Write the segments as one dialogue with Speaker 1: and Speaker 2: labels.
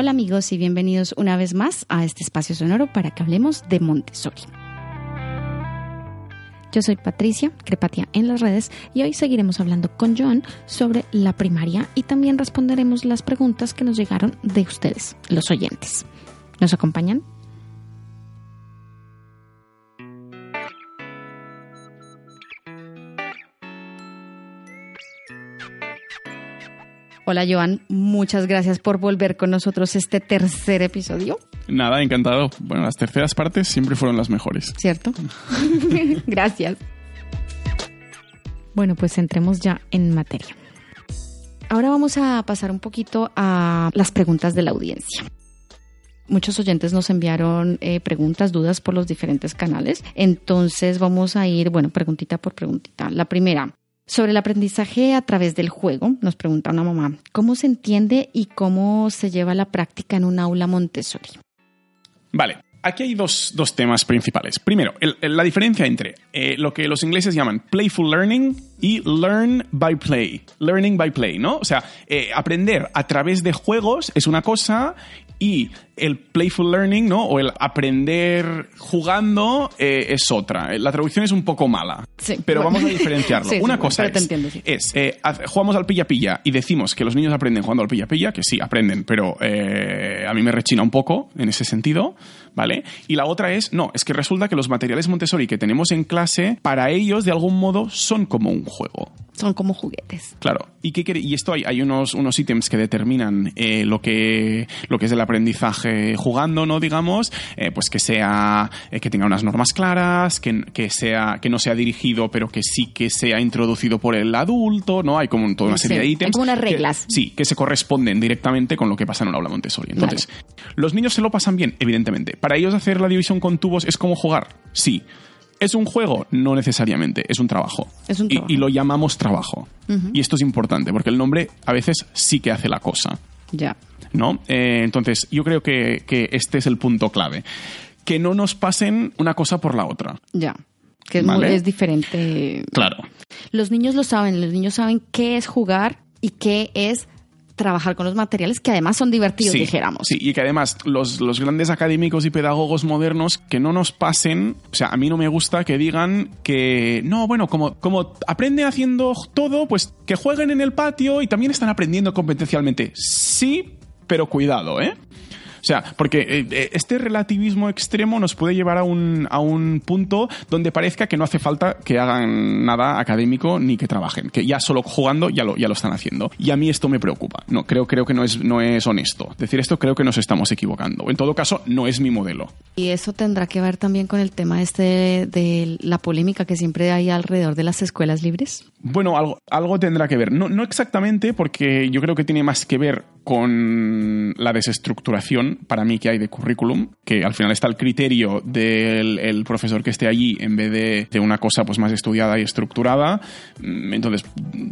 Speaker 1: Hola amigos y bienvenidos una vez más a este espacio sonoro para que hablemos de Montessori. Yo soy Patricia, Crepatia en las redes, y hoy seguiremos hablando con John sobre la primaria y también responderemos las preguntas que nos llegaron de ustedes, los oyentes. ¿Nos acompañan? Hola Joan, muchas gracias por volver con nosotros este tercer episodio.
Speaker 2: Nada, encantado. Bueno, las terceras partes siempre fueron las mejores.
Speaker 1: ¿Cierto? gracias. Bueno, pues entremos ya en materia. Ahora vamos a pasar un poquito a las preguntas de la audiencia. Muchos oyentes nos enviaron eh, preguntas, dudas por los diferentes canales. Entonces vamos a ir, bueno, preguntita por preguntita. La primera, sobre el aprendizaje a través del juego, nos pregunta una mamá, ¿cómo se entiende y cómo se lleva la práctica en un aula Montessori?
Speaker 2: Vale, aquí hay dos, dos temas principales. Primero, la diferencia entre eh, lo que los ingleses llaman playful learning y learn by play. Learning by play, ¿no? O sea, eh, aprender a través de juegos es una cosa y el playful learning, ¿no? O el aprender jugando eh, es otra. La traducción es un poco mala.
Speaker 1: Sí,
Speaker 2: pero
Speaker 1: bueno.
Speaker 2: vamos a diferenciarlo.
Speaker 1: Sí,
Speaker 2: Una
Speaker 1: sí,
Speaker 2: cosa
Speaker 1: te
Speaker 2: es,
Speaker 1: entiendo,
Speaker 2: eh, jugamos al pilla-pilla y decimos que los niños aprenden jugando al pilla-pilla, que sí, aprenden, pero eh, a mí me rechina un poco en ese sentido, ¿vale? Y la otra es, no, es que resulta que los materiales Montessori que tenemos en clase, para ellos, de algún modo, son como un juego.
Speaker 1: Son como juguetes.
Speaker 2: Claro. ¿Y, qué quiere? y esto hay, hay unos, unos ítems que determinan eh, lo, que, lo que es el aprendizaje jugando, ¿no? Digamos, eh, pues que sea, eh, que tenga unas normas claras, que, que, sea, que no sea dirigido, pero que sí que sea introducido por el adulto, ¿no? Hay como toda una
Speaker 1: Sí,
Speaker 2: serie de
Speaker 1: hay
Speaker 2: ítems.
Speaker 1: como unas
Speaker 2: que-
Speaker 1: reglas.
Speaker 2: sí, que se corresponden directamente con lo que pasa en un aula Montessori. Entonces, ¿los niños se lo pasan bien? Evidentemente. ¿Para ellos hacer la división con tubos es como jugar? Sí. ¿Es un juego? No necesariamente, es un trabajo.
Speaker 1: Es un trabajo.
Speaker 2: y lo llamamos trabajo. Y esto es importante, porque el nombre a veces sí que hace la cosa.
Speaker 1: Ya.
Speaker 2: ¿No? Eh, entonces, yo creo que, que este es el punto clave. Que no nos pasen una cosa por la otra.
Speaker 1: Ya. Que es, muy- es diferente.
Speaker 2: Claro.
Speaker 1: Los niños lo saben, los niños saben qué es jugar y qué es trabajar con los materiales que además son divertidos,
Speaker 2: Sí,
Speaker 1: dijéramos.
Speaker 2: Sí, y que además los, los grandes académicos y pedagogos modernos que no nos pasen, o sea, a mí no me gusta que digan que, no, bueno, como, como aprenden haciendo todo, pues que jueguen en el patio y también están aprendiendo competencialmente. Sí, pero cuidado, ¿eh? O sea, porque eh, eh, este relativismo extremo nos puede llevar a un, a un punto donde parezca que no hace falta que hagan nada académico ni que trabajen, que ya solo jugando ya lo, ya lo están haciendo. Y a mí esto me preocupa. No, creo, creo que no es, no es honesto. Decir esto creo que nos estamos equivocando. En todo caso, no es mi modelo.
Speaker 1: Y eso tendrá que ver también con el tema este de, de la polémica que siempre hay alrededor de las escuelas libres.
Speaker 2: Bueno, algo, algo tendrá que ver. No, no exactamente, porque yo creo que tiene más que ver con la desestructuración para mí que hay de currículum, que al final está el criterio del el profesor que esté allí en vez de, de una cosa pues más estudiada y estructurada. Mm, Entonces,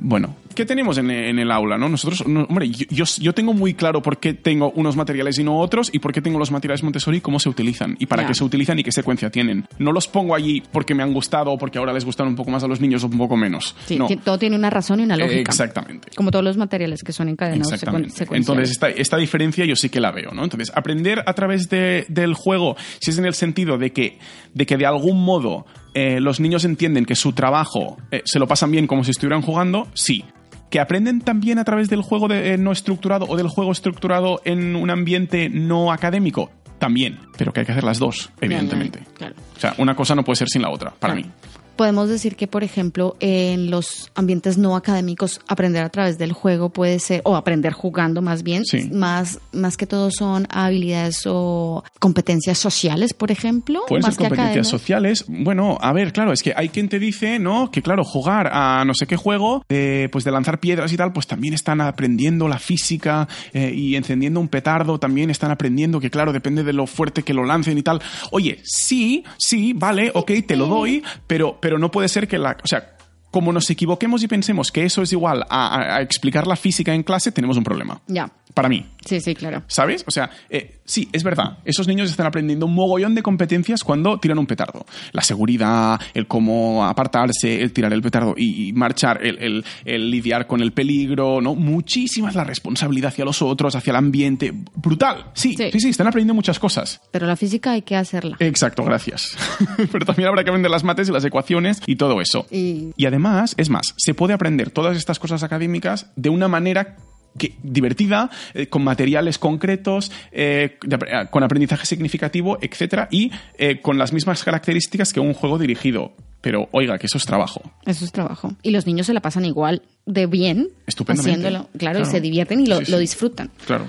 Speaker 2: bueno, ¿qué tenemos en, en el aula? ¿no? Nosotros, no, hombre, yo, yo, yo tengo muy claro por qué tengo unos materiales y no otros y por qué tengo los materiales Montessori y cómo se utilizan y para
Speaker 1: Ya.
Speaker 2: qué se utilizan y qué secuencia tienen. No los pongo allí porque me han gustado o porque ahora les gustan un poco más a los niños o un poco menos.
Speaker 1: Sí,
Speaker 2: no.
Speaker 1: todo tiene una razón y una lógica.
Speaker 2: Exactamente.
Speaker 1: Como todos los materiales que son encadenados
Speaker 2: Exactamente.
Speaker 1: secuenciales.
Speaker 2: Entonces, esta, esta diferencia yo sí que la veo, ¿no? Entonces, aprender a través de- del juego, si es en el sentido de que de, que de algún modo eh, los niños entienden que su trabajo eh, se lo pasan bien como si estuvieran jugando, sí. ¿Que aprenden también a través del juego de- eh, no estructurado o del juego estructurado en un ambiente no académico? También, pero que hay que hacer las dos, evidentemente.
Speaker 1: Claro.
Speaker 2: O sea, una cosa no puede ser sin la otra, para
Speaker 1: Claro.
Speaker 2: mí.
Speaker 1: Podemos decir que, por ejemplo, en los ambientes no académicos, aprender a través del juego puede ser, o aprender jugando más bien,
Speaker 2: Sí.
Speaker 1: más, más que todo son habilidades o competencias sociales, por ejemplo.
Speaker 2: Pueden
Speaker 1: más
Speaker 2: ser
Speaker 1: que
Speaker 2: competencias
Speaker 1: académicas.
Speaker 2: sociales. Bueno, a ver, claro, es que hay quien te dice, ¿no? Que claro, jugar a no sé qué juego, pues de lanzar piedras y tal, pues también están aprendiendo la física eh, y encendiendo un petardo, también están aprendiendo que, claro, depende de lo fuerte que lo lancen y tal. Oye, sí, sí, vale, ok, te lo doy, pero, pero no puede ser que la. O sea, como nos equivoquemos y pensemos que eso es igual a, a- a explicar la física en clase, tenemos un problema.
Speaker 1: Ya,
Speaker 2: Para mí.
Speaker 1: sí, sí, claro.
Speaker 2: ¿Sabes? O sea, eh, sí, es verdad. Esos niños están aprendiendo un mogollón de competencias cuando tiran un petardo. La seguridad, el cómo apartarse, el tirar el petardo y, y marchar, el, el- el lidiar con el peligro, ¿no? Muchísimas la responsabilidad hacia los otros, hacia el ambiente. Brutal. Sí,
Speaker 1: Sí.
Speaker 2: sí, sí, están aprendiendo muchas cosas.
Speaker 1: Pero la física hay que hacerla.
Speaker 2: Exacto, gracias. Pero también habrá que aprender las mates y las ecuaciones y todo eso.
Speaker 1: Y
Speaker 2: Y además, es más, se puede aprender todas estas cosas académicas de una manera que, divertida, eh, con materiales concretos, eh, de eh, con aprendizaje significativo, etcétera, y eh, con las mismas características que un juego dirigido. Pero oiga, que eso es trabajo.
Speaker 1: Eso es trabajo. Y los niños se la pasan igual de bien haciéndolo. Claro, y se divierten y lo,
Speaker 2: Sí, sí.
Speaker 1: lo disfrutan.
Speaker 2: Claro.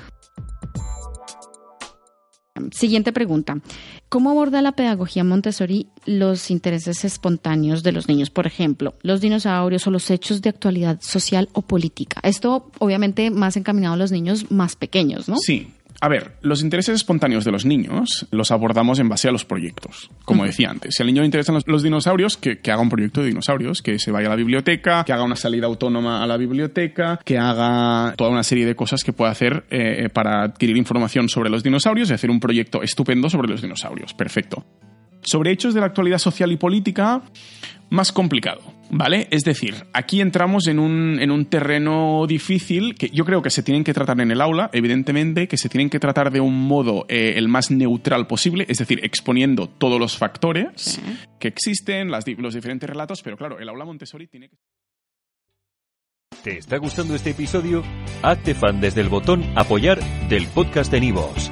Speaker 1: Siguiente pregunta. ¿Cómo aborda la pedagogía Montessori los intereses espontáneos de los niños? Por ejemplo, los dinosaurios o los hechos de actualidad social o política. Esto obviamente más encaminado a los niños más pequeños, ¿no?
Speaker 2: Sí. A ver, los intereses espontáneos de los niños los abordamos en base a los proyectos. Como decía antes, si al niño le interesan los, los dinosaurios, que, que haga un proyecto de dinosaurios, que se vaya a la biblioteca, que haga una salida autónoma a la biblioteca, que haga toda una serie de cosas que pueda hacer eh, para adquirir información sobre los dinosaurios y hacer un proyecto estupendo sobre los dinosaurios. Perfecto. Sobre hechos de la actualidad social y política, más complicado, ¿vale? Es decir, aquí entramos en un, en un terreno difícil que yo creo que se tienen que tratar en el aula, evidentemente, que se tienen que tratar de un modo eh, el más neutral posible, es decir, exponiendo todos los factores que existen, las los diferentes relatos, pero claro, el aula Montessori tiene que...
Speaker 3: ¿Te está gustando este episodio? Hazte fan desde el botón Apoyar del podcast de Nivos.